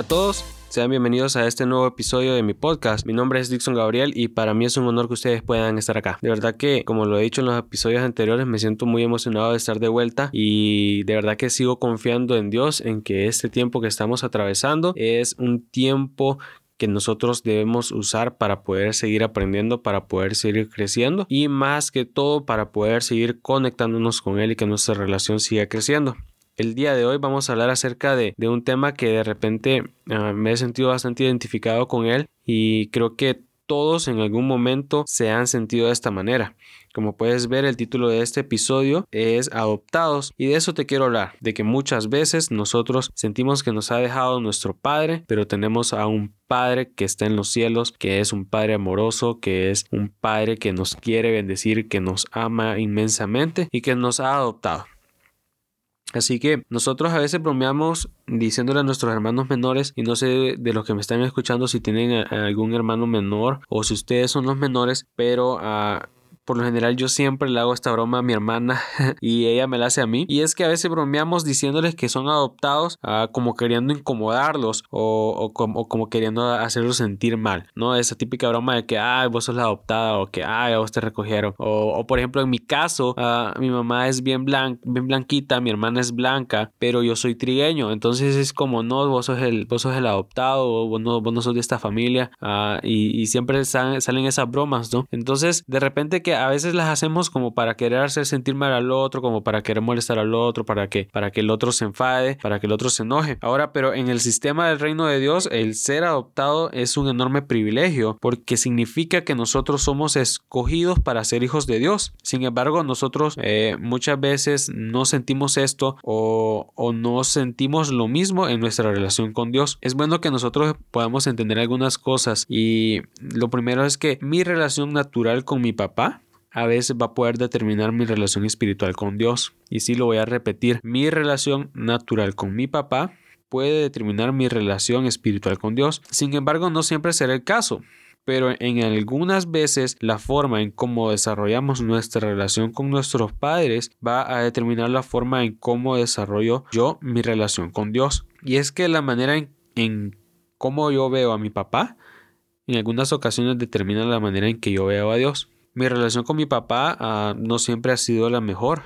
A todos, sean bienvenidos a este nuevo episodio de mi podcast. Mi nombre es Dixon Gabriel y para mí es un honor que ustedes puedan estar acá. De verdad que, como lo he dicho en los episodios anteriores, me siento muy emocionado de estar de vuelta y de verdad que sigo confiando en Dios, en que este tiempo que estamos atravesando es un tiempo que nosotros debemos usar para poder seguir aprendiendo, para poder seguir creciendo y más que todo para poder seguir conectándonos con Él y que nuestra relación siga creciendo. El día de hoy vamos a hablar acerca de, un tema que de repente ah, me he sentido bastante identificado con él y creo que todos en algún momento se han sentido de esta manera. Como puedes ver, el título de este episodio es Adoptados y de eso te quiero hablar, de que muchas veces nosotros sentimos que nos ha dejado nuestro Padre, pero tenemos a un Padre que está en los cielos, que es un Padre amoroso, que es un Padre que nos quiere bendecir, que nos ama inmensamente y que nos ha adoptado. Así que nosotros a veces bromeamos diciéndole a nuestros hermanos menores, y no sé de los que me están escuchando si tienen algún hermano menor o si ustedes son los menores, pero a por lo general yo siempre le hago esta broma a mi hermana y ella me la hace a mí. Y es que a veces bromeamos diciéndoles que son adoptados ah, como queriendo incomodarlos o, como, queriendo hacerlos sentir mal, ¿no? Esa típica broma de que, ay, vos sos la adoptada o que, ay, vos te recogieron. O, por ejemplo, en mi caso, ah, mi mamá es bien, blanquita, mi hermana es blanca, pero yo soy trigueño. Entonces es como, no, vos sos el, vos sos el adoptado, vos no, vos no sos de esta familia. Ah, y, y, siempre salen, salen esas bromas, ¿no? Entonces, de repente que a veces las hacemos como para querer hacer sentir mal al otro, como para querer molestar al otro, para que, para que el otro se enfade, para que el otro se enoje. Ahora, pero en el sistema del reino de Dios, el ser adoptado es un enorme privilegio porque significa que nosotros somos escogidos para ser hijos de Dios. Sin embargo, nosotros eh, muchas veces no sentimos esto o, o no sentimos lo mismo en nuestra relación con Dios. Es bueno que nosotros podamos entender algunas cosas y lo primero es que mi relación natural con mi papá a veces va a poder determinar mi relación espiritual con Dios. Y si lo voy a repetir, mi relación natural con mi papá puede determinar mi relación espiritual con Dios. Sin embargo, no siempre será el caso. Pero en algunas veces la forma en cómo desarrollamos nuestra relación con nuestros padres va a determinar la forma en cómo desarrollo yo mi relación con Dios. Y es que la manera en, en cómo yo veo a mi papá en algunas ocasiones determina la manera en que yo veo a Dios. Mi relación con mi papá ah, no siempre ha sido la mejor,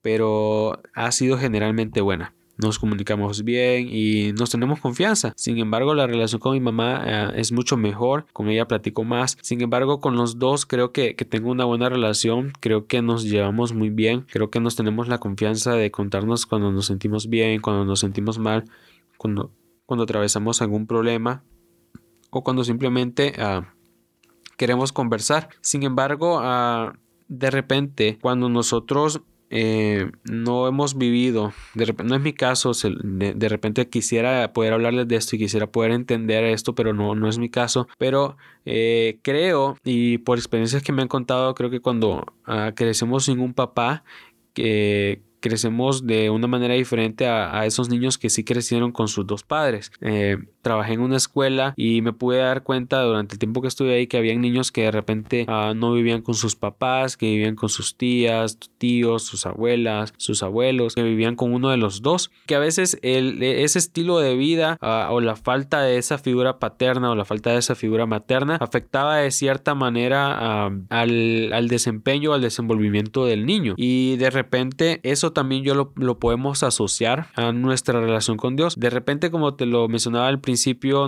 pero ha sido generalmente buena. Nos comunicamos bien y nos tenemos confianza. Sin embargo, la relación con mi mamá ah, es mucho mejor. Con ella platico más. Sin embargo, con los dos creo que, tengo una buena relación. Creo que nos llevamos muy bien. Creo que nos tenemos la confianza de contarnos cuando nos sentimos bien, cuando nos sentimos mal, cuando, cuando atravesamos algún problema o cuando simplemente ah, queremos conversar. Sin embargo, ah, de repente, cuando nosotros eh, no hemos vivido, de no es mi caso, de, repente quisiera poder hablarles de esto y quisiera poder entender esto, pero no, no es mi caso. Pero eh, creo, y por experiencias que me han contado, creo que cuando ah, crecemos sin un papá, que crecemos de una manera diferente a, esos niños que sí crecieron con sus dos padres. Eh, trabajé en una escuela y me pude dar cuenta durante el tiempo que estuve ahí que había niños que de repente ah, no vivían con sus papás, que vivían con sus tías, tíos, sus abuelas, sus abuelos, que vivían con uno de los dos. Que a veces el, ese estilo de vida ah, o la falta de esa figura paterna o la falta de esa figura materna afectaba de cierta manera ah, al, al desempeño, al desenvolvimiento del niño. Y de repente eso también yo lo, podemos asociar a nuestra relación con Dios. De repente, como te lo mencionaba al principio,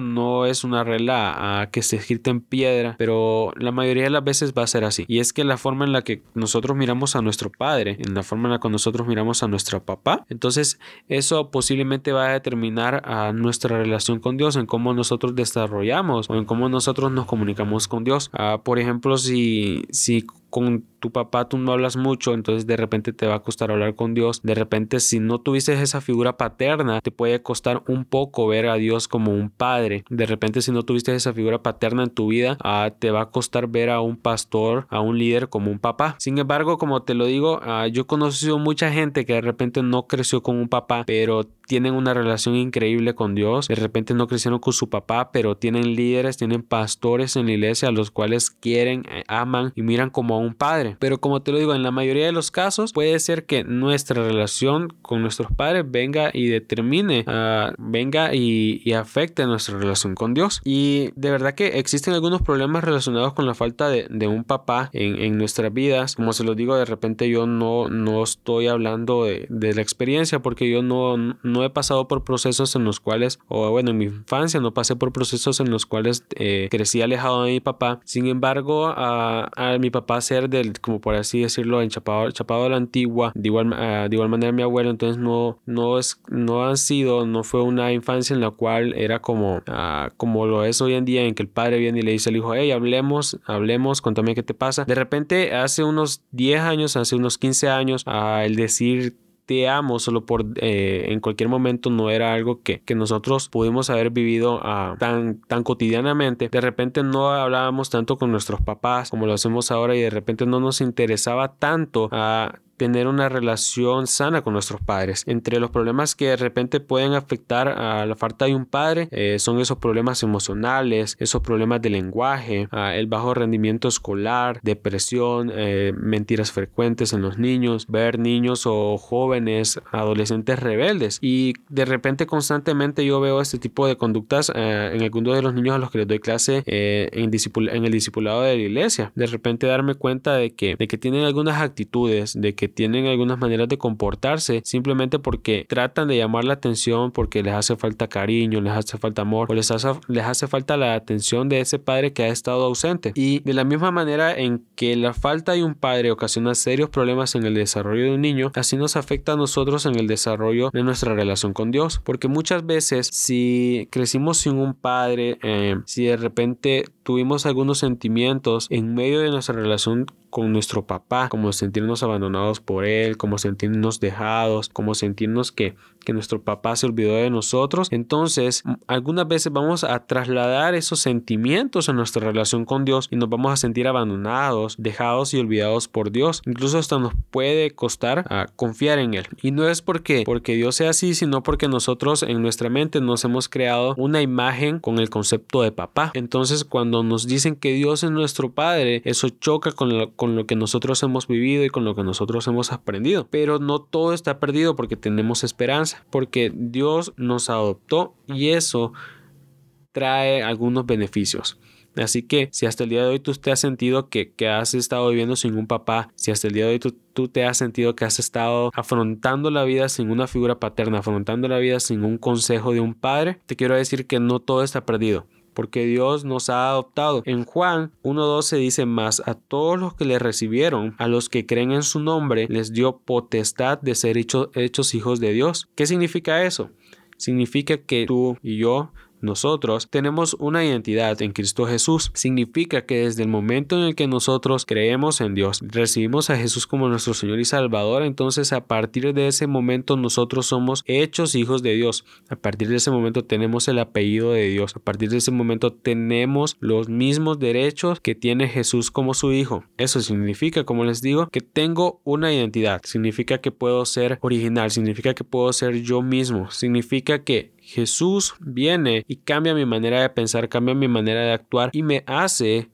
no es una regla a que se escrita en piedra, pero la mayoría de las veces va a ser así. Y es que la forma en la que nosotros miramos a nuestro padre, en la forma en la que nosotros miramos a nuestro papá, entonces eso posiblemente va a determinar a nuestra relación con Dios, en cómo nosotros desarrollamos o en cómo nosotros nos comunicamos con Dios. Ah, por ejemplo, si, si con tu papá tú no hablas mucho, entonces de repente te va a costar hablar con Dios. De repente si no tuviste esa figura paterna, te puede costar un poco ver a Dios como un padre. De repente si no tuviste esa figura paterna en tu vida, ah, te va a costar ver a un pastor, a un líder como un papá. Sin embargo, como te lo digo, ah, yo he conocido mucha gente que de repente no creció con un papá, pero tienen una relación increíble con Dios. De repente no crecieron con su papá, pero tienen líderes, tienen pastores en la iglesia a los cuales quieren, eh, aman y miran como un padre. Pero como te lo digo, en la mayoría de los casos puede ser que nuestra relación con nuestros padres venga y determine, uh, venga y, y, afecte nuestra relación con Dios. Y de verdad que existen algunos problemas relacionados con la falta de, de un papá en, en, nuestras vidas. Como se los digo, de repente yo no, no estoy hablando de, de la experiencia porque yo no, no he pasado por procesos en los cuales, o bueno, en mi infancia no pasé por procesos en los cuales eh, crecí alejado de mi papá. Sin embargo, a, a, mi papá ser del, como por así decirlo, enchapado, chapado de la antigua, de igual, uh, de igual manera mi abuelo, entonces no, no, es, no han sido, no fue una infancia en la cual era como, uh, como lo es hoy en día, en que el padre viene y le dice al hijo, hey, hablemos, hablemos, contame qué te pasa. De repente, hace unos 10 años, hace unos 15 años, uh, el decir solo por eh, en cualquier momento no era algo que, que nosotros pudimos haber vivido uh, tan, tan cotidianamente. De repente no hablábamos tanto con nuestros papás como lo hacemos ahora y de repente no nos interesaba tanto a uh, tener una relación sana con nuestros padres. Entre los problemas que de repente pueden afectar a la falta de un padre eh, son esos problemas emocionales, esos problemas de lenguaje, uh, el bajo rendimiento escolar, depresión, eh, mentiras frecuentes en los niños, ver niños o jóvenes, adolescentes rebeldes y de repente constantemente yo veo este tipo de conductas eh, en algunos de los niños a los que les doy clase en, en, el discipulado de la iglesia. De repente darme cuenta de que, de que tienen algunas actitudes, de que tienen algunas maneras de comportarse simplemente porque tratan de llamar la atención porque les hace falta cariño, les hace falta amor o les hace, les hace falta la atención de ese padre que ha estado ausente. Y de la misma manera en que la falta de un padre ocasiona serios problemas en el desarrollo de un niño, así nos afecta a nosotros en el desarrollo de nuestra relación con Dios. Porque muchas veces si crecimos sin un padre, eh, si de repente tuvimos algunos sentimientos en medio de nuestra relación con nuestro papá, como sentirnos abandonados por él, como sentirnos dejados, como sentirnos que, que nuestro papá se olvidó de nosotros. Entonces, algunas veces vamos a trasladar esos sentimientos a nuestra relación con Dios y nos vamos a sentir abandonados, dejados y olvidados por Dios. Incluso hasta nos puede costar a ah, confiar en Él. Y no es porque, porque Dios sea así, sino porque nosotros en nuestra mente nos hemos creado una imagen con el concepto de papá. Entonces, cuando nos dicen que Dios es nuestro Padre, eso choca con lo, con lo que nosotros hemos vivido y con lo que nosotros hemos aprendido. Pero no todo está perdido porque tenemos esperanza, porque Dios nos adoptó y eso trae algunos beneficios. Así que si hasta el día de hoy tú te has sentido que, que has estado viviendo sin un papá, si hasta el día de hoy tú, tú, te has sentido que has estado afrontando la vida sin una figura paterna, afrontando la vida sin un consejo de un padre, te quiero decir que no todo está perdido porque Dios nos ha adoptado. En Juan 1.12 dice más, a todos los que le recibieron, a los que creen en su nombre, les dio potestad de ser hecho, hechos hijos de Dios. ¿Qué significa eso? Significa que tú y yo nosotros tenemos una identidad en Cristo Jesús. Significa que desde el momento en el que nosotros creemos en Dios, recibimos a Jesús como nuestro Señor y Salvador, entonces a partir de ese momento nosotros somos hechos hijos de Dios. A partir de ese momento tenemos el apellido de Dios. A partir de ese momento tenemos los mismos derechos que tiene Jesús como su hijo. Eso significa, como les digo, que tengo una identidad. Significa que puedo ser original. Significa que puedo ser yo mismo. Significa que Jesús viene y cambia mi manera de pensar, cambia mi manera de actuar y me hace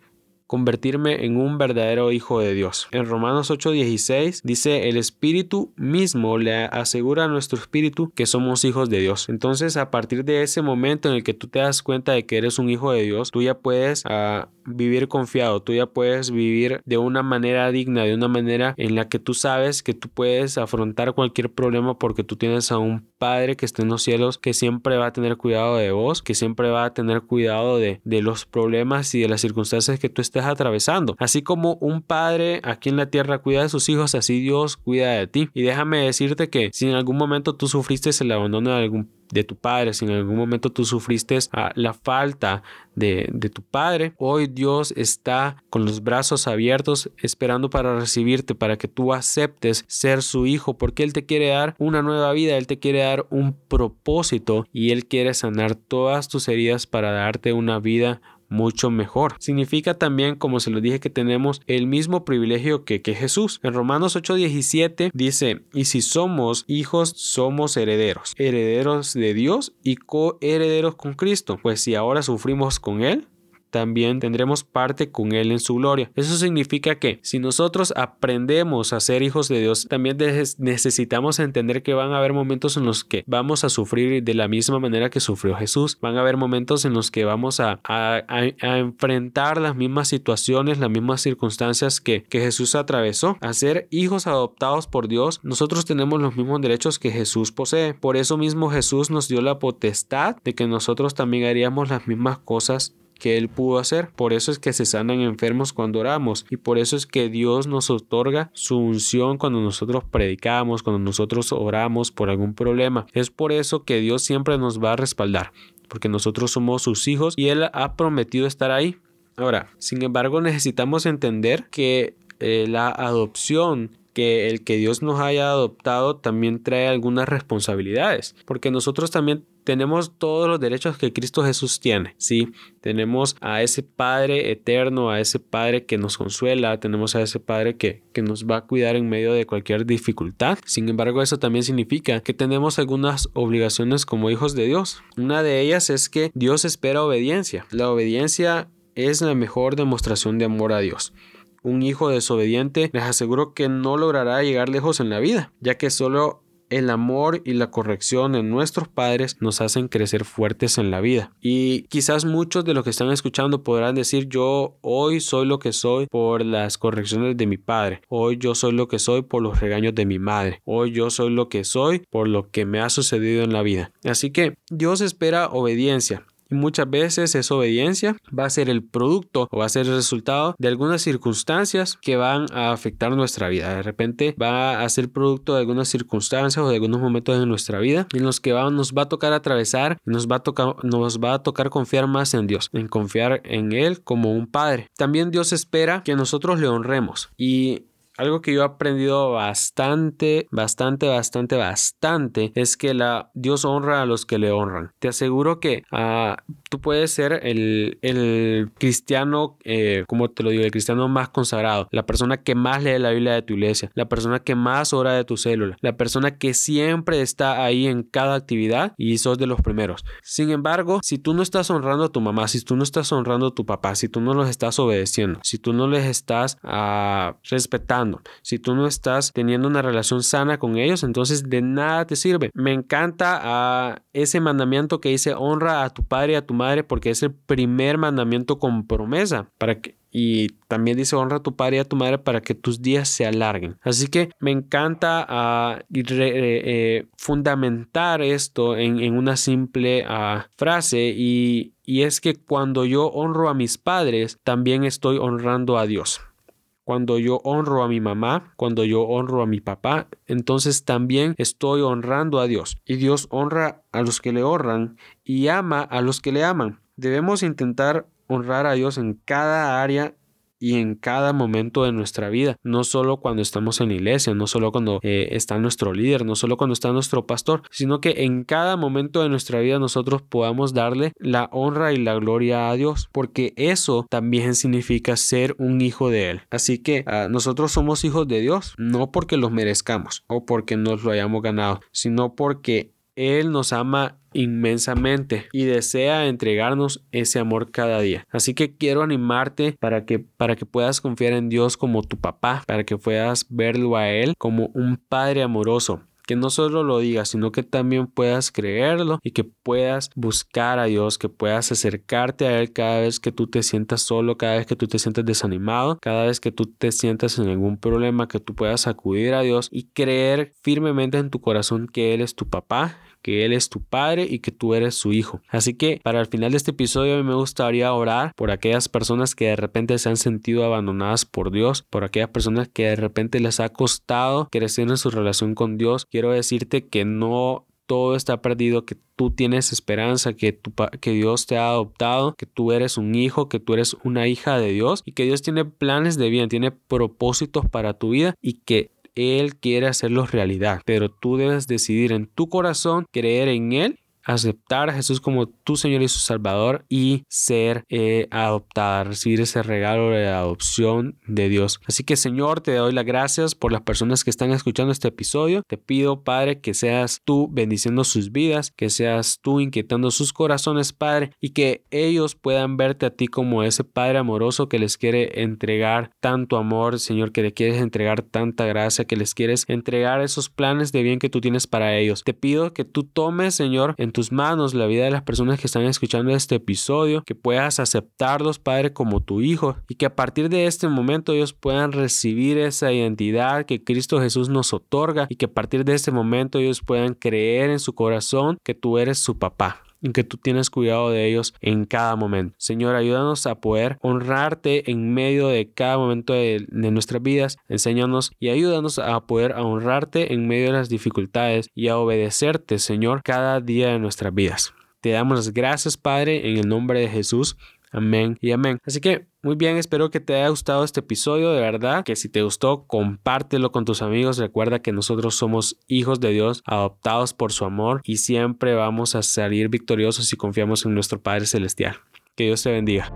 convertirme en un verdadero hijo de Dios. En Romanos 8:16 dice, el Espíritu mismo le asegura a nuestro espíritu que somos hijos de Dios. Entonces, a partir de ese momento en el que tú te das cuenta de que eres un hijo de Dios, tú ya puedes uh, vivir confiado, tú ya puedes vivir de una manera digna, de una manera en la que tú sabes que tú puedes afrontar cualquier problema porque tú tienes a un Padre que está en los cielos que siempre va a tener cuidado de vos, que siempre va a tener cuidado de, de los problemas y de las circunstancias que tú atravesando. Así como un padre aquí en la tierra cuida de sus hijos, así Dios cuida de ti. Y déjame decirte que si en algún momento tú sufriste el abandono de algún de tu padre, si en algún momento tú sufriste ah, la falta de, de, tu padre, hoy Dios está con los brazos abiertos esperando para recibirte, para que tú aceptes ser su hijo, porque Él te quiere dar una nueva vida, Él te quiere dar un propósito y Él quiere sanar todas tus heridas para darte una vida mucho mejor. Significa también, como se lo dije, que tenemos el mismo privilegio que, que Jesús. En Romanos 8:17 dice, y si somos hijos, somos herederos, herederos de Dios y coherederos con Cristo. Pues si ahora sufrimos con Él, también tendremos parte con Él en su gloria. Eso significa que si nosotros aprendemos a ser hijos de Dios, también necesitamos entender que van a haber momentos en los que vamos a sufrir de la misma manera que sufrió Jesús. Van a haber momentos en los que vamos a, enfrentar las mismas situaciones, las mismas circunstancias que, que Jesús atravesó. A ser hijos adoptados por Dios, nosotros tenemos los mismos derechos que Jesús posee. Por eso mismo Jesús nos dio la potestad de que nosotros también haríamos las mismas cosas que Él pudo hacer. Por eso es que se sanan enfermos cuando oramos y por eso es que Dios nos otorga su unción cuando nosotros predicamos, cuando nosotros oramos por algún problema. Es por eso que Dios siempre nos va a respaldar, porque nosotros somos sus hijos y Él ha prometido estar ahí. Ahora, sin embargo, necesitamos entender que eh, la adopción que el que Dios nos haya adoptado también trae algunas responsabilidades, porque nosotros también tenemos todos los derechos que Cristo Jesús tiene, ¿sí? Tenemos a ese Padre eterno, a ese Padre que nos consuela, tenemos a ese Padre que, que nos va a cuidar en medio de cualquier dificultad. Sin embargo, eso también significa que tenemos algunas obligaciones como hijos de Dios. Una de ellas es que Dios espera obediencia. La obediencia es la mejor demostración de amor a Dios un hijo desobediente, les aseguro que no logrará llegar lejos en la vida, ya que solo el amor y la corrección de nuestros padres nos hacen crecer fuertes en la vida. Y quizás muchos de los que están escuchando podrán decir yo hoy soy lo que soy por las correcciones de mi padre. Hoy yo soy lo que soy por los regaños de mi madre. Hoy yo soy lo que soy por lo que me ha sucedido en la vida. Así que Dios espera obediencia muchas veces esa obediencia va a ser el producto o va a ser el resultado de algunas circunstancias que van a afectar nuestra vida. De repente va a ser producto de algunas circunstancias o de algunos momentos en nuestra vida en los que nos va a tocar atravesar, nos va a tocar, nos va a tocar confiar más en Dios, en confiar en Él como un Padre. También Dios espera que nosotros le honremos y algo que yo he aprendido bastante, bastante, bastante, bastante es que la Dios honra a los que le honran. Te aseguro que uh, tú puedes ser el, el cristiano, eh, como te lo digo, el cristiano más consagrado, la persona que más lee la Biblia de tu iglesia, la persona que más ora de tu célula, la persona que siempre está ahí en cada actividad y sos de los primeros. Sin embargo, si tú no estás honrando a tu mamá, si tú no estás honrando a tu papá, si tú no los estás obedeciendo, si tú no les estás uh, respetando, si tú no estás teniendo una relación sana con ellos, entonces de nada te sirve. Me encanta ah, ese mandamiento que dice honra a tu padre y a tu madre porque es el primer mandamiento con promesa para que y también dice honra a tu padre y a tu madre para que tus días se alarguen. Así que me encanta ah, eh, eh, fundamentar esto en, una simple ah, frase y, y es que cuando yo honro a mis padres, también estoy honrando a Dios. Cuando yo honro a mi mamá, cuando yo honro a mi papá, entonces también estoy honrando a Dios. Y Dios honra a los que le honran y ama a los que le aman. Debemos intentar honrar a Dios en cada área y en cada momento de nuestra vida, no solo cuando estamos en iglesia, no solo cuando eh, está nuestro líder, no solo cuando está nuestro pastor, sino que en cada momento de nuestra vida nosotros podamos darle la honra y la gloria a Dios, porque eso también significa ser un hijo de Él. Así que ah, nosotros somos hijos de Dios, no porque los merezcamos o porque nos lo hayamos ganado, sino porque él nos ama inmensamente y desea entregarnos ese amor cada día. Así que quiero animarte para que para que puedas confiar en Dios como tu papá, para que puedas verlo a él como un padre amoroso que no solo lo digas, sino que también puedas creerlo y que puedas buscar a Dios, que puedas acercarte a Él cada vez que tú te sientas solo, cada vez que tú te sientas desanimado, cada vez que tú te sientas en algún problema, que tú puedas acudir a Dios y creer firmemente en tu corazón que Él es tu papá que Él es tu Padre y que tú eres su Hijo. Así que para el final de este episodio me gustaría orar por aquellas personas que de repente se han sentido abandonadas por Dios, por aquellas personas que de repente les ha costado crecer en su relación con Dios. Quiero decirte que no todo está perdido, que tú tienes esperanza, que, que Dios te ha adoptado, que tú eres un hijo, que tú eres una hija de Dios y que Dios tiene planes de bien, tiene propósitos para tu vida y que él quiere hacerlos realidad, pero tú debes decidir en tu corazón creer en Él aceptar a Jesús como tu Señor y su Salvador y ser eh, adoptada, recibir ese regalo de adopción de Dios. Así que Señor, te doy las gracias por las personas que están escuchando este episodio. Te pido, Padre, que seas tú bendiciendo sus vidas, que seas tú inquietando sus corazones, Padre, y que ellos puedan verte a ti como ese Padre amoroso que les quiere entregar tanto amor, Señor, que le quieres entregar tanta gracia, que les quieres entregar esos planes de bien que tú tienes para ellos. Te pido que tú tomes, Señor, en tus manos la vida de las personas que están escuchando este episodio, que puedas aceptarlos, Padre, como tu Hijo, y que a partir de este momento ellos puedan recibir esa identidad que Cristo Jesús nos otorga y que a partir de este momento ellos puedan creer en su corazón que tú eres su papá y que tú tienes cuidado de ellos en cada momento. Señor, ayúdanos a poder honrarte en medio de cada momento de, nuestras vidas. Enséñanos y ayúdanos a poder honrarte en medio de las dificultades y a obedecerte, Señor, cada día de nuestras vidas. Te damos las gracias, Padre, en el nombre de Jesús. Amén y amén. Así que muy bien, espero que te haya gustado este episodio, de verdad, que si te gustó, compártelo con tus amigos. Recuerda que nosotros somos hijos de Dios, adoptados por su amor y siempre vamos a salir victoriosos si confiamos en nuestro Padre Celestial. Que Dios te bendiga.